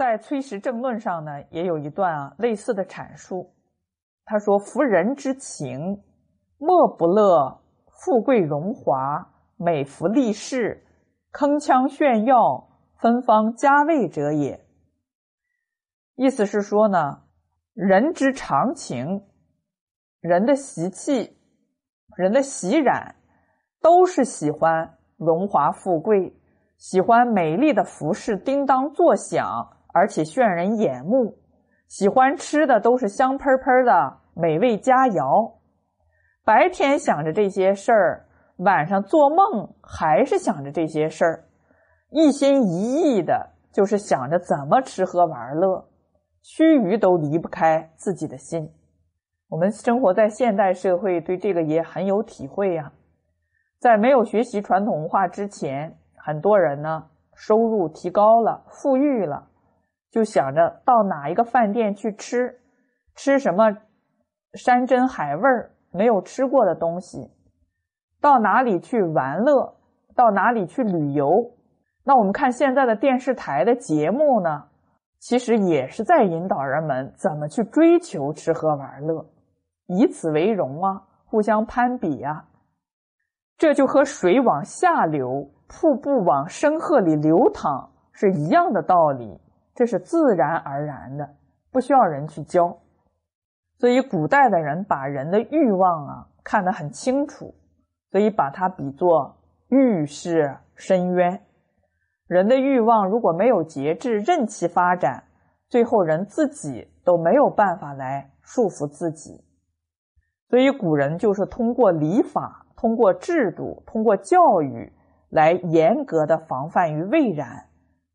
在《崔实政论》上呢，也有一段啊类似的阐述。他说：“夫人之情，莫不乐富贵荣华、美服利饰、铿锵炫耀、芬芳佳味者也。”意思是说呢，人之常情，人的习气，人的习染，都是喜欢荣华富贵，喜欢美丽的服饰叮当作响。而且炫人眼目，喜欢吃的都是香喷喷的美味佳肴。白天想着这些事儿，晚上做梦还是想着这些事儿，一心一意的就是想着怎么吃喝玩乐，须臾都离不开自己的心。我们生活在现代社会，对这个也很有体会呀。在没有学习传统文化之前，很多人呢收入提高了，富裕了。就想着到哪一个饭店去吃，吃什么山珍海味儿没有吃过的东西，到哪里去玩乐，到哪里去旅游。那我们看现在的电视台的节目呢，其实也是在引导人们怎么去追求吃喝玩乐，以此为荣啊，互相攀比啊。这就和水往下流，瀑布往深壑里流淌是一样的道理。这是自然而然的，不需要人去教。所以古代的人把人的欲望啊看得很清楚，所以把它比作欲是深渊。人的欲望如果没有节制，任其发展，最后人自己都没有办法来束缚自己。所以古人就是通过礼法、通过制度、通过教育来严格的防范于未然，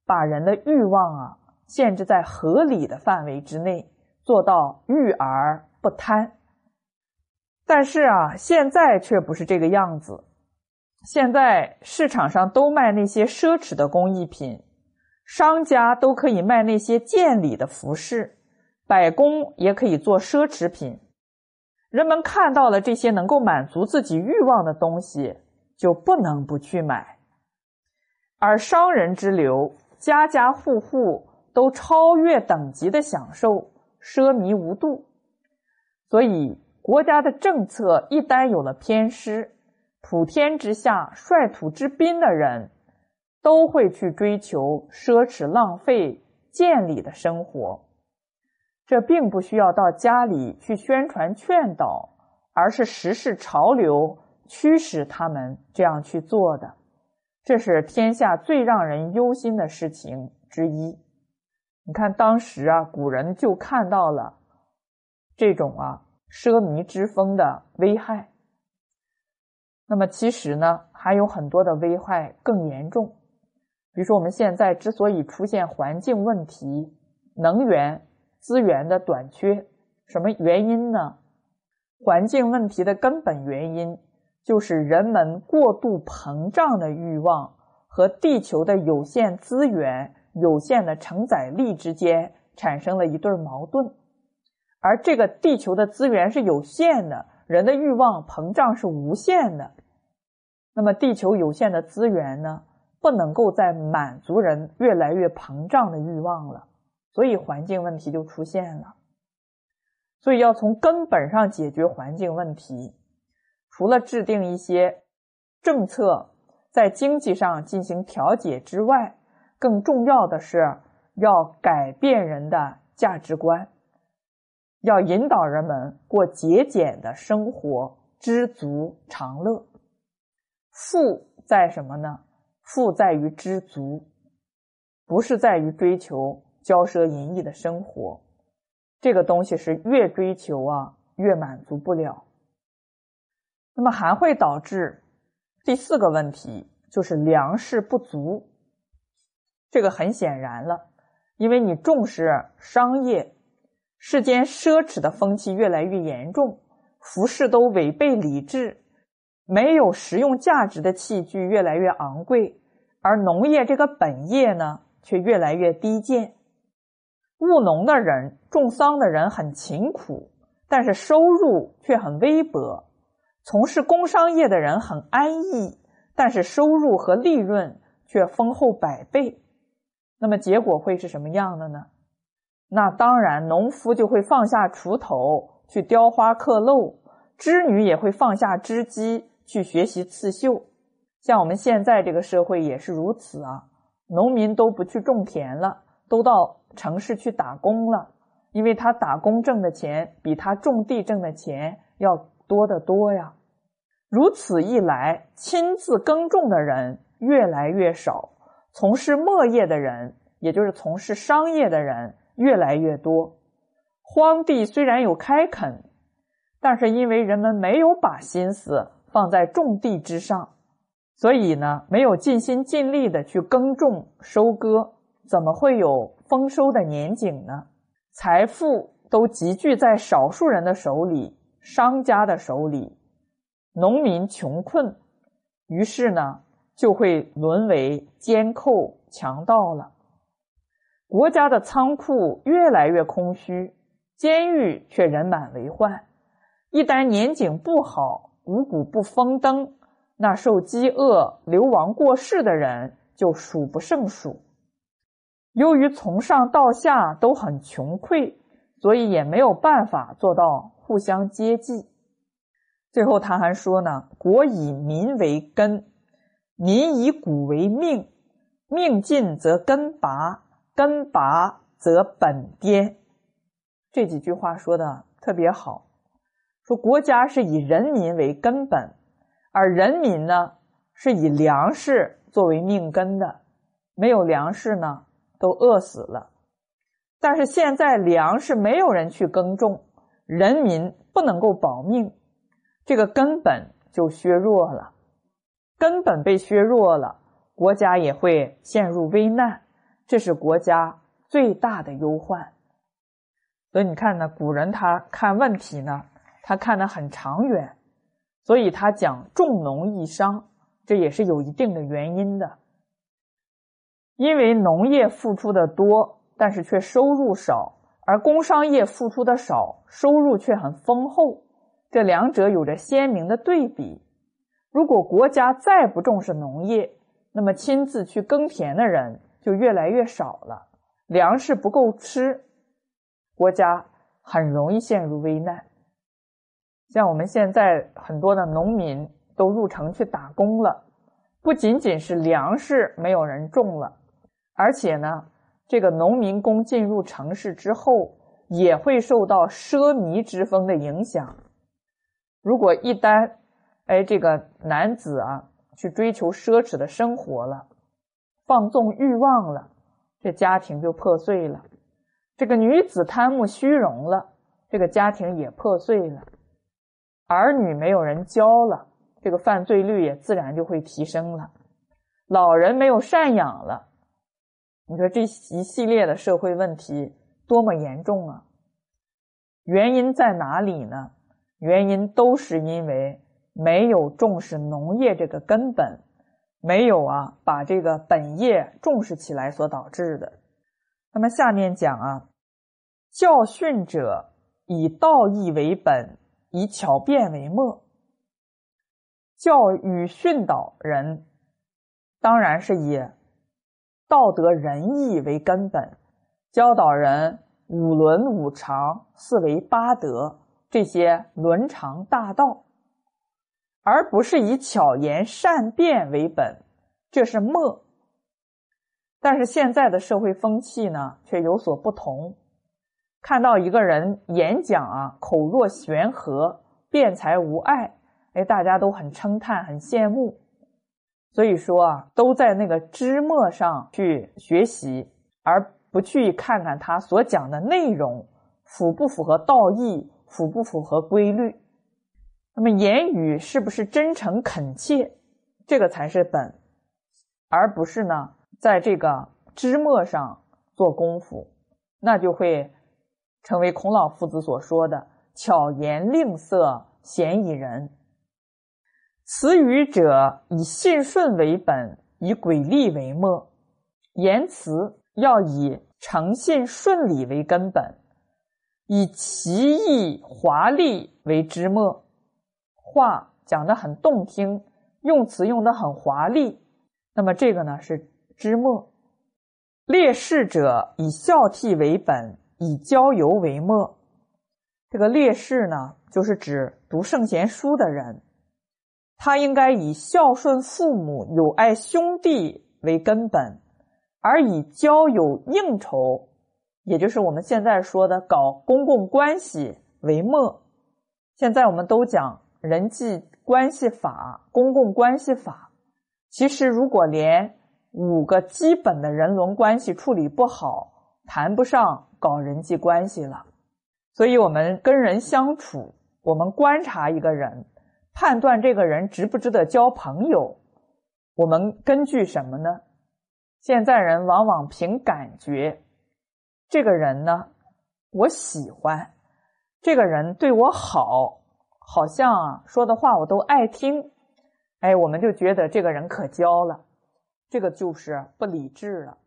把人的欲望啊。限制在合理的范围之内，做到育而不贪。但是啊，现在却不是这个样子。现在市场上都卖那些奢侈的工艺品，商家都可以卖那些见礼的服饰，百工也可以做奢侈品。人们看到了这些能够满足自己欲望的东西，就不能不去买。而商人之流，家家户户。都超越等级的享受，奢靡无度，所以国家的政策一旦有了偏失，普天之下率土之滨的人，都会去追求奢侈浪费、见礼的生活。这并不需要到家里去宣传劝导，而是时势潮流驱使他们这样去做的。这是天下最让人忧心的事情之一。你看，当时啊，古人就看到了这种啊奢靡之风的危害。那么，其实呢，还有很多的危害更严重。比如说，我们现在之所以出现环境问题、能源资源的短缺，什么原因呢？环境问题的根本原因就是人们过度膨胀的欲望和地球的有限资源。有限的承载力之间产生了一对矛盾，而这个地球的资源是有限的，人的欲望膨胀是无限的。那么，地球有限的资源呢，不能够再满足人越来越膨胀的欲望了，所以环境问题就出现了。所以，要从根本上解决环境问题，除了制定一些政策，在经济上进行调节之外，更重要的是要改变人的价值观，要引导人们过节俭的生活，知足常乐。富在什么呢？富在于知足，不是在于追求骄奢淫逸的生活。这个东西是越追求啊，越满足不了。那么还会导致第四个问题，就是粮食不足。这个很显然了，因为你重视商业，世间奢侈的风气越来越严重，服饰都违背礼制，没有实用价值的器具越来越昂贵，而农业这个本业呢，却越来越低贱。务农的人、种桑的人很勤苦，但是收入却很微薄；从事工商业的人很安逸，但是收入和利润却丰厚百倍。那么结果会是什么样的呢？那当然，农夫就会放下锄头去雕花刻镂，织女也会放下织机去学习刺绣。像我们现在这个社会也是如此啊，农民都不去种田了，都到城市去打工了，因为他打工挣的钱比他种地挣的钱要多得多呀。如此一来，亲自耕种的人越来越少，从事末业的人，也就是从事商业的人越来越多。荒地虽然有开垦，但是因为人们没有把心思放在种地之上，所以呢，没有尽心尽力的去耕种收割，怎么会有丰收的年景呢？财富都集聚在少数人的手里，商家的手里。农民穷困，于是呢，就会沦为奸寇强盗了。国家的仓库越来越空虚，监狱却人满为患。一旦年景不好，五谷不丰登，那受饥饿流亡过世的人就数不胜数。由于从上到下都很穷困，所以也没有办法做到互相接济。最后他还说呢：“国以民为根，民以谷为命，命尽则根拔，根拔则本颠。”这几句话说的特别好。说国家是以人民为根本，而人民呢是以粮食作为命根的，没有粮食呢都饿死了。但是现在粮食没有人去耕种，人民不能够保命。这个根本就削弱了，根本被削弱了，国家也会陷入危难，这是国家最大的忧患。所以你看呢，古人他看问题呢，他看得很长远，所以他讲重农抑商，这也是有一定的原因的。因为农业付出的多，但是却收入少，而工商业付出的少，收入却很丰厚。这两者有着鲜明的对比。如果国家再不重视农业，那么亲自去耕田的人就越来越少了，粮食不够吃，国家很容易陷入危难。像我们现在很多的农民都入城去打工了，不仅仅是粮食没有人种了，而且呢，这个农民工进入城市之后，也会受到奢靡之风的影响。如果一旦，哎，这个男子啊，去追求奢侈的生活了，放纵欲望了，这家庭就破碎了；这个女子贪慕虚荣了，这个家庭也破碎了；儿女没有人教了，这个犯罪率也自然就会提升了；老人没有赡养了，你说这一系列的社会问题多么严重啊！原因在哪里呢？原因都是因为没有重视农业这个根本，没有啊把这个本业重视起来所导致的。那么下面讲啊，教训者以道义为本，以巧辩为末。教育训导人，当然是以道德仁义为根本，教导人五伦五常，四维八德。这些伦常大道，而不是以巧言善辩为本，这是墨。但是现在的社会风气呢，却有所不同。看到一个人演讲啊，口若悬河，辩才无碍，哎，大家都很称叹，很羡慕。所以说啊，都在那个知墨上去学习，而不去看看他所讲的内容符不符合道义。符不符合规律？那么言语是不是真诚恳切？这个才是本，而不是呢，在这个枝末上做功夫，那就会成为孔老夫子所说的“巧言令色，鲜矣仁”。词语者以信顺为本，以诡力为末。言辞要以诚信顺理为根本。以奇异华丽为之末，话讲的很动听，用词用的很华丽，那么这个呢是之末。烈士者以孝悌为本，以交游为末。这个烈士呢，就是指读圣贤书的人，他应该以孝顺父母、友爱兄弟为根本，而以交友应酬，也就是我们现在说的搞公共关系为末。现在我们都讲人际关系法、公共关系法，其实如果连五个基本的人伦关系处理不好，谈不上搞人际关系了。所以，我们跟人相处，我们观察一个人，判断这个人值不值得交朋友，我们根据什么呢？现在人往往凭感觉，这个人呢，我喜欢，这个人对我好，好像啊说的话我都爱听，哎，我们就觉得这个人可交了。这个就是不理智了。